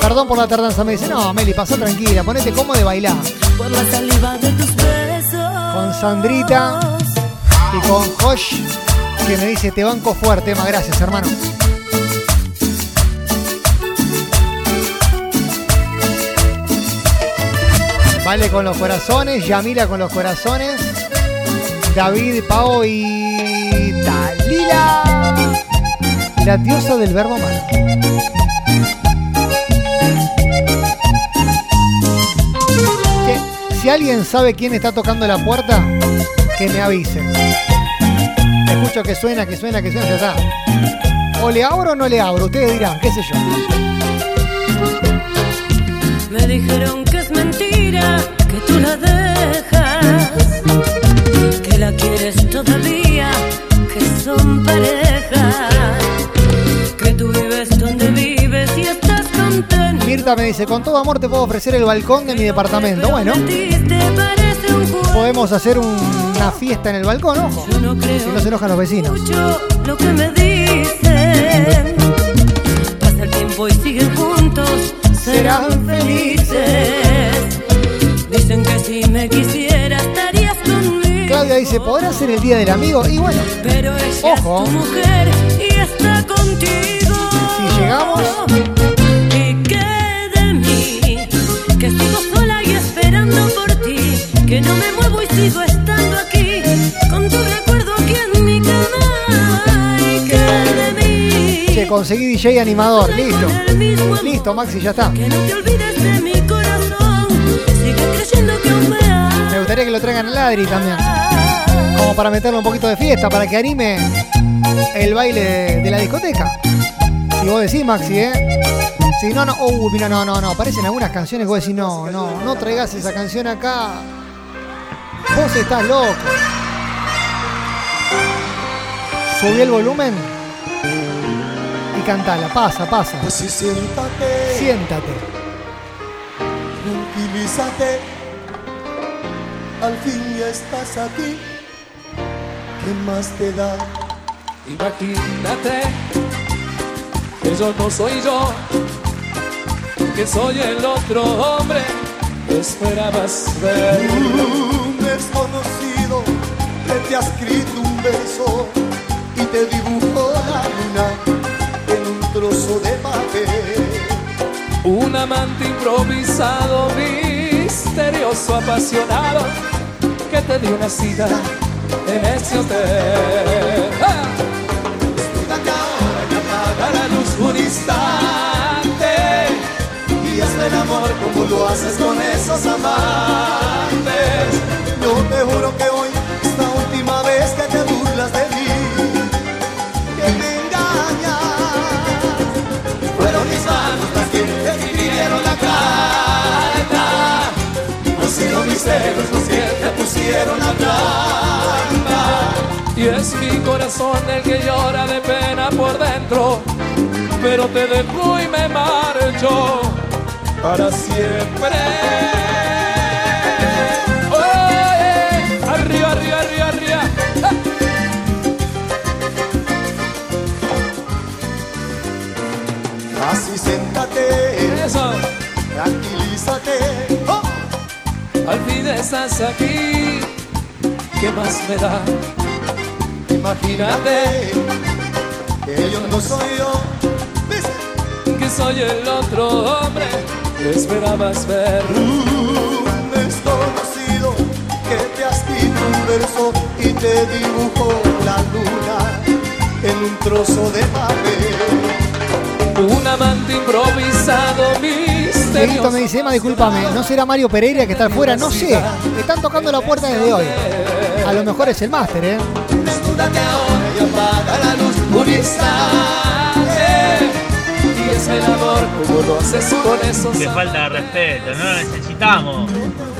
Perdón por la tardanza, me dice, no, Meli, pasó tranquila, ponete como de bailar. Con Sandrita y con Josh, que me dice, te banco fuerte, más gracias, hermano. Vale con los corazones, Yamila con los corazones, David, Pau y Dalila, la diosa del verbo. Que si alguien sabe quién está tocando la puerta, que me avise. Escucho que suena, que suena, que suena, ya está. O le abro o no le abro, ustedes dirán, qué sé yo. Me dijeron que es mentira, que tú la dejas, que la quieres todavía, son pareja, que tú vives donde vives y estás contento. Mirta me dice, con todo amor te puedo ofrecer el balcón de mi departamento. Bueno, podemos hacer un- una fiesta en el balcón, ojo. Si no se enojan los vecinos. lo que me dicen. Pasa el tiempo y siguen juntos, serán felices. Dicen que si me quisiera estarías conmigo. Claudia dice, ¿podrá ser el día del amigo? Y bueno, Pero ella Ojo. es tu mujer y está contigo. si llegamos, ¿Y mí? Que sigo sola y esperando por ti. Que no me muevo y sigo estando aquí. Con tu recuerdo aquí en mi cama. ¿Y mí? che, conseguí DJ animador, listo. Listo, Maxi, ya está. Que no te olvides de mi corazón. Sigue creyendo que aún gustaría que lo traigan al Adri también. Como para meterle un poquito de fiesta, para que anime el baile de, la discoteca. Si vos decís, Maxi, ¿eh? Si no, no, uh, mira, no, no, no. Aparecen algunas canciones que vos decís, no, no, no traigas esa canción acá. Vos estás loco. Subí el volumen y cantala. Pasa, pasa. Pues sí, siéntate, Siéntate. tranquilízate. Al fin ya estás aquí. ¿Qué más te da? Imagínate que yo no soy yo, que soy el otro hombre que esperabas ver. Un desconocido que te ha escrito un verso y te dibujó la luna en un trozo de papel. Un amante improvisado, misterioso, apasionado, que te dio una cita en ese hotel. ¡Ah! Desnúdate ahora y apaga la luz un instante y hazme el amor como lo haces con esos amantes. Yo te juro que hoy es la última vez que te burlas de mí, que me engañas. Fueron mis manos las que escribieron la carta, han sido mis celos los trampa. Y es mi corazón el que llora de pena por dentro, pero te dejo y me marcho para siempre. Oye, arriba, arriba, arriba, arriba. Así siéntate, Eso, tranquilízate. Al fin estás aquí. ¿Qué más me da? Imagínate que yo no soy yo. que soy el otro hombre que esperabas ver. Un desconocido que te escrito un verso y te dibujó la luna en un trozo de papel. Un amante improvisado, Dieguito misterioso. me dice, Emma, discúlpame, ¿no será Mario Pereira que está afuera? No sé, están tocando la puerta desde hoy. A lo mejor es el máster, ¿eh? Qué falta de respeto, no lo necesitamos.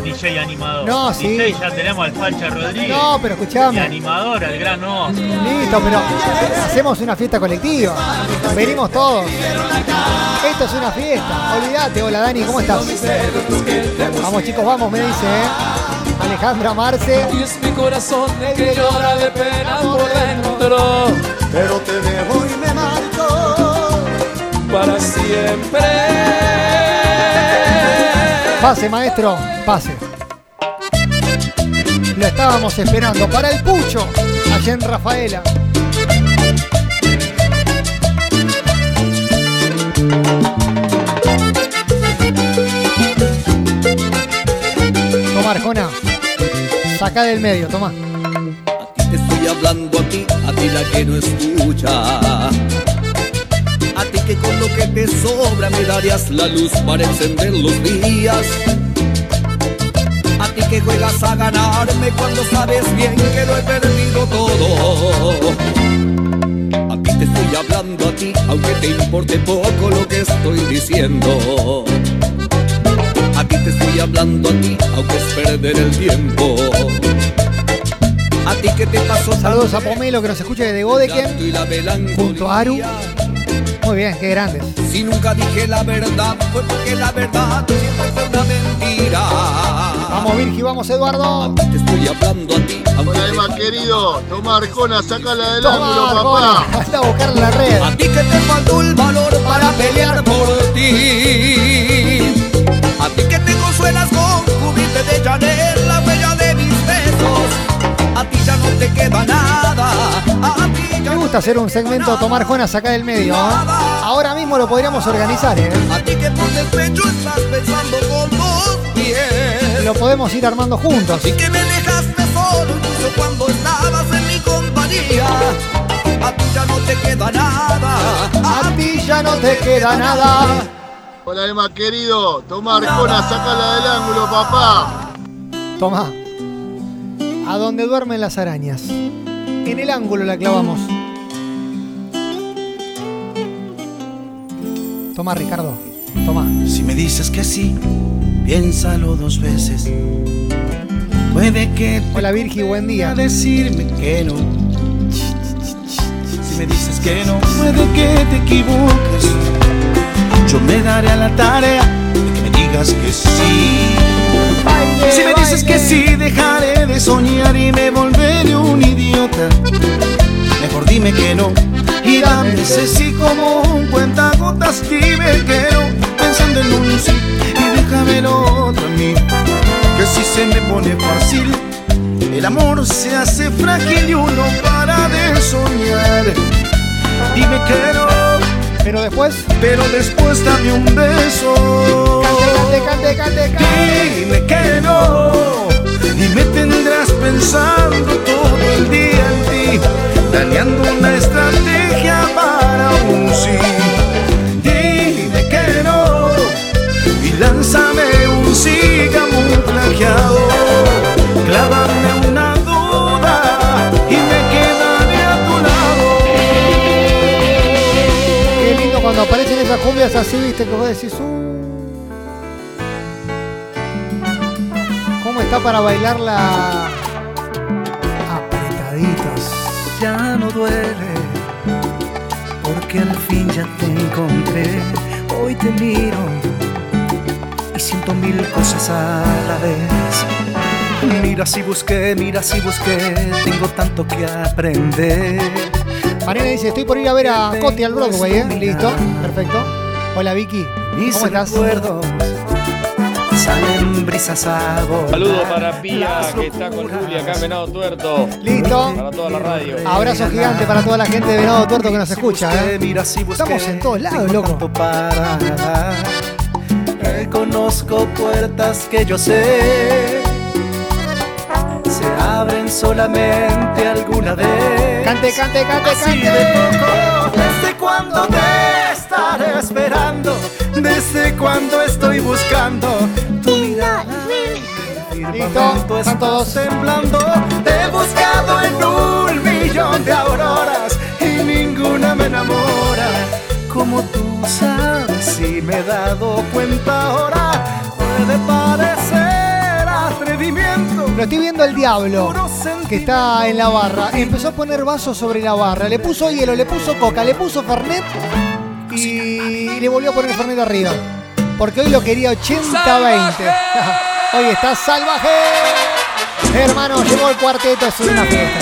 DJ animador. No, sí. DJ ya tenemos al Facha Rodríguez. No, pero Y escuchame. animador al gran oso. Listo, pero hacemos una fiesta colectiva. Venimos todos. Esto es una fiesta. Olvídate. Hola Dani, ¿cómo estás? Vamos chicos, vamos, me dice, ¿eh? Alejandra Marce. Y es mi corazón que llora de pena por dentro Pero te dejo y me marcho. para siempre. Pase, maestro, pase. Lo estábamos esperando para el pucho, allá en Rafaela. Toma, Arjona. Saca del medio, toma. Te estoy hablando a ti, a ti la que no escucha. A ti que con lo que te sobra me darías la luz para encender los días. A ti que juegas a ganarme cuando sabes bien que lo he perdido todo. A ti te estoy hablando a ti, aunque te importe poco lo que estoy diciendo. A ti te estoy hablando a ti, aunque es perder el tiempo. A ti que te pasó Saludos a Pomelo que nos escucha desde melancolía. junto a Aru. Muy bien, qué grandes. Si nunca dije la verdad, fue porque la verdad siempre fue una mentira. Vamos Virgi, vamos Eduardo. Te estoy hablando a ti. Hola Emma querido, toma Arjona, sacala del Toma, ángulo, papá. anda a buscar la red. A ti que te faltó el valor para pelear por ti. A ti que te consuelas con cubrirte de Chanel la huella de mis besos. A ti ya no te queda nada. A ti ya Me gusta hacer un segmento Tomar Jonas acá del medio. ¿eh? Ahora mismo lo podríamos organizar, ¿eh? A ti que por despecho estás pensando con dos pies. Lo podemos ir armando juntos. Y que me dejaste solo incluso cuando estabas en mi compañía. A ti ya no te queda nada. A ti ya no te queda nada. Hola Emma querido, toma Arjona, sacala del ángulo, papá. Toma. A donde duermen las arañas. En el ángulo la clavamos. Toma, Ricardo. Toma. Si me dices que sí, piénsalo dos veces. Puede que te Hola Virgi, buen día. decirme que no. Si me dices que no, puede que te equivoques. Yo me daré a la tarea de que me digas que sí. Si me dices que sí, dejaré de soñar y me volveré un idiota. Mejor dime que no. Y dame ese sí como un cuentagotas. Dime que no, pensando en un sí. Y déjame lo otro a mí. Que si se me pone fácil, El amor se hace frágil y uno para de soñar. Dime que no. Pero después. Pero después dame un beso. Cante, cante, cante, cante. Dime que no. Y me tendrás pensando todo el día en ti. Planeando una estrategia para un sí. Dime que no. Y lánzame un sí camuflajeado. Clávame una duda y me quedaré a tu lado. Qué lindo cuando aparecen esas cumbias así, viste, que vos decís, "Uh". Está para bailarla apretaditos? Ya no duele, porque al fin ya te encontré. Hoy te miro y siento mil cosas a la vez. Mira si busqué, mira si busqué, tengo tanto que aprender. Mariana dice, estoy por ir a ver a Coti al Broadway, ¿eh? Listo, perfecto. Hola Vicky, ¿cómo estás? recuerdos salen brisas a volar. Saludos para Pía que está con Julia acá en Venado Tuerto. Listo. Para toda la radio. Abrazo gigante para toda la gente de Venado Tuerto que nos escucha, ¿eh? Mira si busqué, Estamos en todos lados, loco. Reconozco puertas que yo sé se abren solamente alguna vez. Cante, cante, cante, Así cante. de poco, desde cuando te estaré esperando, desde cuando estoy buscando. Firmamento están todos. temblando, te he buscado en un millón de auroras y ninguna me enamora. Como tú sabes, si me he dado cuenta ahora, puede parecer atrevimiento. Lo estoy viendo el diablo que está en la barra. Empezó a poner vasos sobre la barra. Le puso hielo, le puso coca, le puso fernet y le volvió a poner fernet arriba. Porque hoy lo quería 80-20. hoy está salvaje. Hermano, llegó el cuarteto, es una fiesta.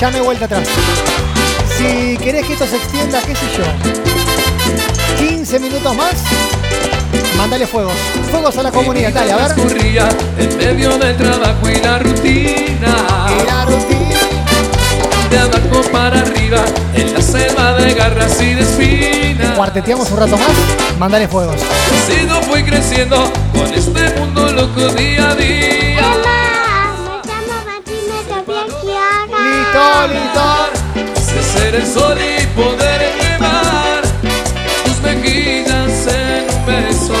Ya no hay vuelta atrás. Si querés que esto se extienda, qué sé yo. 15 minutos más. Mándale fuegos. Fuegos a la comunidad. Dale, a ver. Escurría en medio del trabajo y la rutina. De abajo para arriba, en la selva de garras y de espinas. Cuarteteamos un rato más. Mándale fuegos. Sigo fui creciendo con este mundo loco día a día. Listo, listo. Sé ser el sol y poder quemar tus mejillas en un beso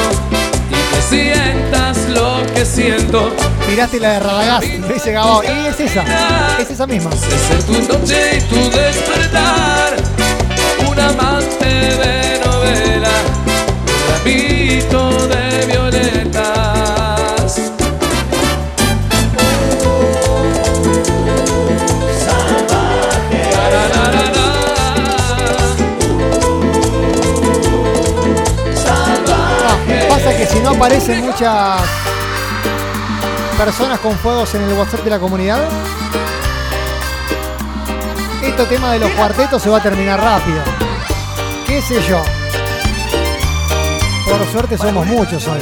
y que sientas lo que siento. Tiraste la de Radagast, dice Gabao. Y es esa, es esa misma. Sé ser tu noche y tu despertar, un amante de novela, con fuegos en el WhatsApp de la comunidad, este tema de los cuartetos se va a terminar rápido. ¿Qué sé yo? Por suerte somos muchos hoy.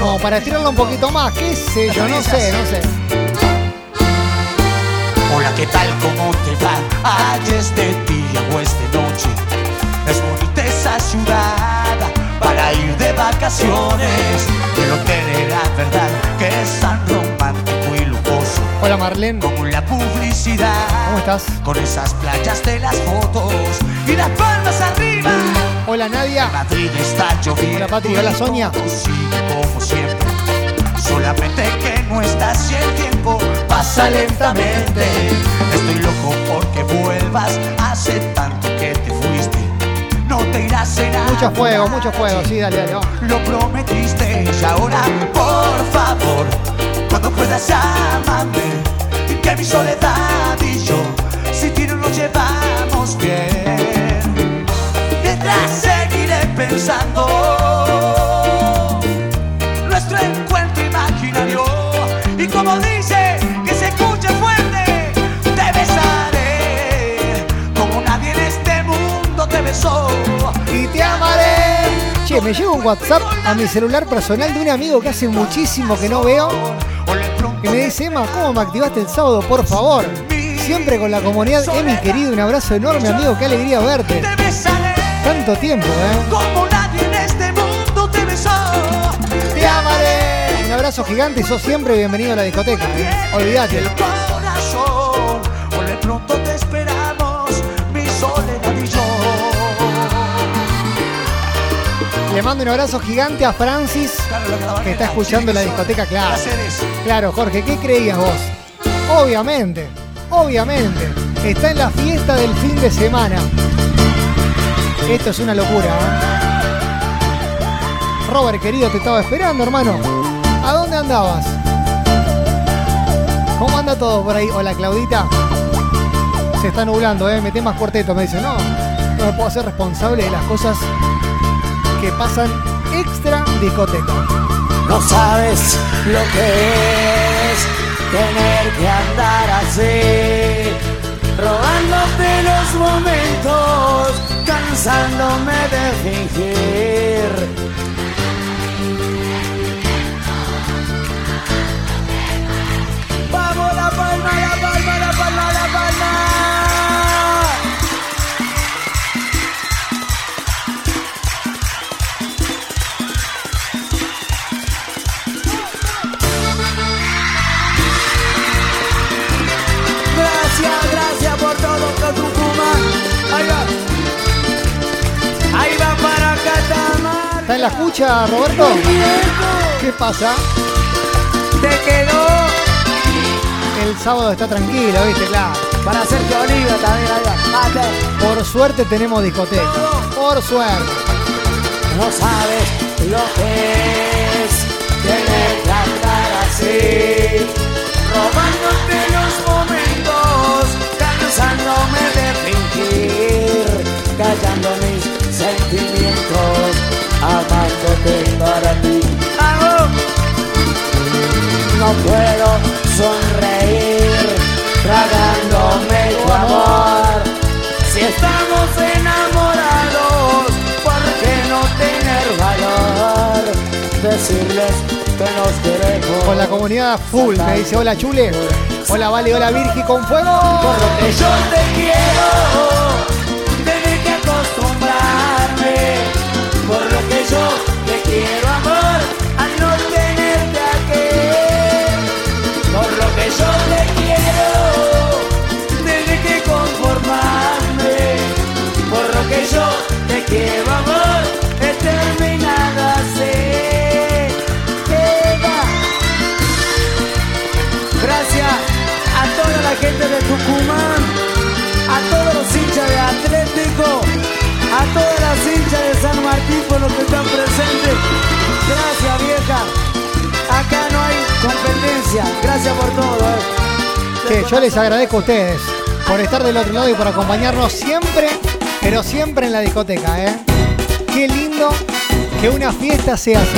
No, para estirarlo un poquito más, qué sé yo, no sé, no sé. Hola, ¿qué tal? ¿Cómo te va? Ay, es de día o es de noche. Es bonita esa ciudad para ir de vacaciones. Pero tiene la verdad es tan romántico y lujoso. Hola Marlene. Como la publicidad. ¿Cómo estás? Con esas playas de las fotos y las palmas arriba. Hola Nadia. Madrid está lloviendo. Hola Patri, hola Sonia. Como siempre. Solamente que no estás y el tiempo pasa lentamente. Estoy loco porque vuelvas. Hace tanto que te te irás en Mucho fuego, mucho fuego, sí, dale, dale, vamos. Lo prometiste y ahora, por favor, cuando puedas llamarme. Que mi soledad y yo, si ti no nos llevamos bien. Mientras seguiré pensando Y te amaré. Che, me llega un WhatsApp a mi celular personal de un amigo que hace muchísimo que no veo. que me dice, Emma, ¿cómo me activaste el sábado? Por favor. Siempre con la comunidad. Emi, querido, un abrazo enorme, amigo. Qué alegría verte. Tanto tiempo, ¿eh? Como nadie en este mundo te besó. Te amaré. Un abrazo gigante y sos siempre bienvenido a la discoteca, ¿eh? Olvídate. Le mando un abrazo gigante a Francis, que está escuchando la discoteca, claro. Claro, Jorge, ¿qué creías vos? Obviamente, obviamente. Está en la fiesta del fin de semana. Esto es una locura, ¿eh? Robert, querido, te estaba esperando, hermano. ¿A dónde andabas? ¿Cómo anda todo por ahí? Hola, Claudita. Se está nublando, ¿eh? Mete más cuarteto. Me dice, no, no me puedo hacer responsable de las cosas que pasan extra discoteca. No sabes lo que es tener que andar así, robándote los momentos, cansándome de fingir. ¿Está en la escucha, Roberto? ¿Qué pasa? Te quedó El sábado está tranquilo, ¿viste? Claro. para Sergio Oliva también. Mate. Por suerte tenemos discoteca. Por suerte. No sabes lo que es tener que andar así, robándote los momentos, Decirles que nos queremos. Con la comunidad full. Me dice, hola Chule. Hola Vale, hola Virgi con fuego. Por lo que yo te quiero, tenés que acostumbrarme. Por lo que yo te quiero, amor, a no tenerte aquí. Por lo que yo te quiero, tenés que conformarme. Por lo que yo gente de Tucumán, a todos los hinchas de Atlético, a todas las hinchas de San Martín por los que están presentes. Gracias vieja. Acá no hay competencia. Gracias por todo. eh. Yo les agradezco a ustedes por estar del otro lado y por acompañarnos siempre, pero siempre en la discoteca, ¿eh? Qué lindo que una fiesta sea así.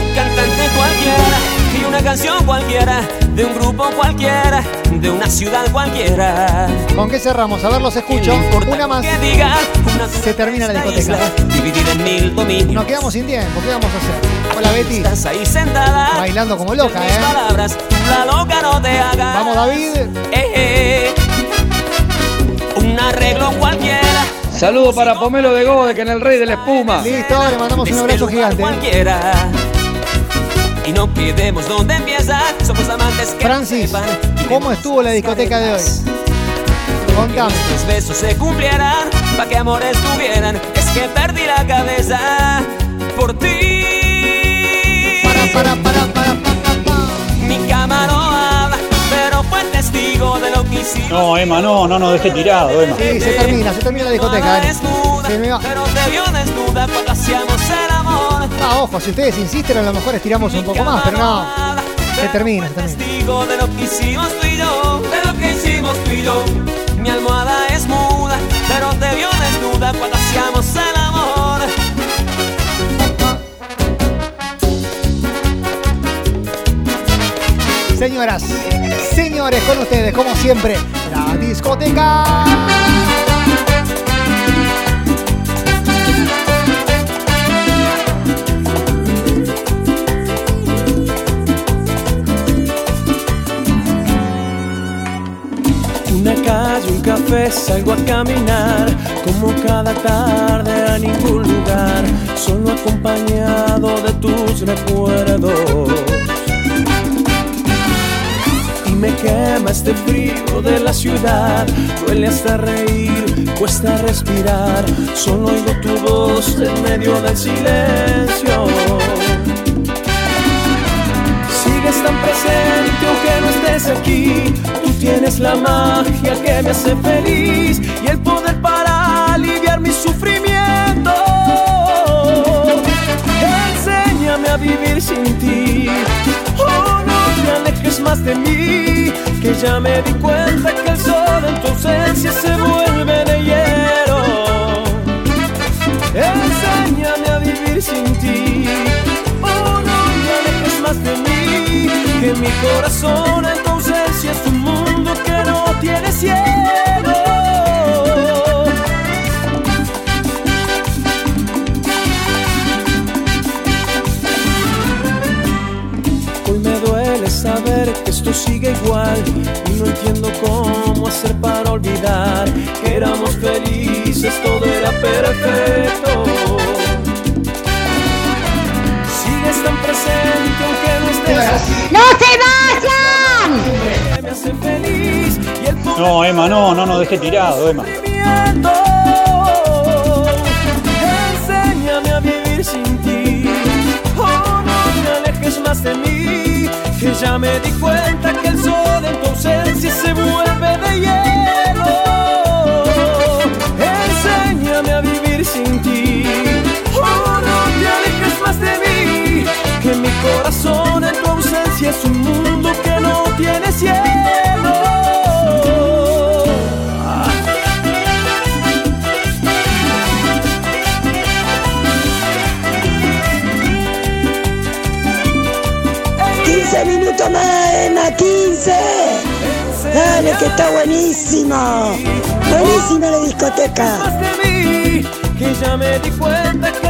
Un cantante cualquiera una canción cualquiera, de un grupo cualquiera, de una ciudad cualquiera. ¿Con qué cerramos? A ver, los escucho. Una más. Que diga una Se termina la discoteca. isla dividida en mil dominios. Nos quedamos sin tiempo. ¿Qué vamos a hacer? Hola Betty. Estás ahí sentada. Bailando como loca, Mis ¿eh? palabras, la loca no te hagas. Vamos, David. Eh, eh. Un arreglo cualquiera. Saludo para Pomelo de Gode, que en el Rey de la Espuma. Listo, le mandamos un abrazo gigante. Cualquiera. Y no quedemos donde empieza. Somos amantes que Francis, ¿cómo estuvo la discoteca de hoy? Contame. Los besos se cumplieran, pa' que amores tuvieran. Es que perdí la cabeza por ti. Para, para, para, para, Mi cama no habla, pero fue testigo de lo que hicimos. No, Emma, no, no nos deje tirado, Emma. Sí, se termina, se termina la discoteca. Desnuda, Se me va. pero te vio desnuda cuando hacíamos el amor. Ah, ojo, si ustedes insisten, a lo mejor estiramos un poco más, pero no. Se termina, se termina. Testigo de lo que hicimos tú y yo, de lo que hicimos tú y yo. Mi almohada es muda, pero te vio desnuda cuando hacíamos el amor. Señoras, señores, con ustedes, como siempre, la discoteca. Café salgo a caminar, como cada tarde a ningún lugar, solo acompañado de tus recuerdos. Y me quema este frío de la ciudad, duele hasta reír, cuesta respirar, solo oigo tu voz en medio del silencio. Tan presente aunque no estés aquí. Tú tienes la magia que me hace feliz y el poder para aliviar mi sufrimiento. Enséñame a vivir sin ti. Oh, no te alejes más de mí. Que ya me di cuenta que el sol en tu ausencia se vuelve de hielo. Enséñame a vivir sin ti. Oh, no te alejes más de mí. Que mi corazón en tu ausencia es un mundo que no tiene cielo. Hoy me duele saber que esto sigue igual y no entiendo cómo hacer para olvidar que éramos felices, todo era perfecto. Tan presente aunque no estés aquí. ¡No se vayan! Que me hace feliz y el poder No, Emma, no, no nos deje tirado, Emma. Enséñame a vivir sin ti. Oh, no te alejes más de mí. Que ya me di cuenta que el sol en tu ausencia se vuelve de hielo. Enséñame a vivir sin ti. Oh, no te alejes más de mí. Que mi corazón en tu ausencia es un mundo que no tiene cielo. Ah. 15 minutos más, Emma, 15. Dale, que está buenísimo. Buenísima la discoteca. que ya me di cuenta que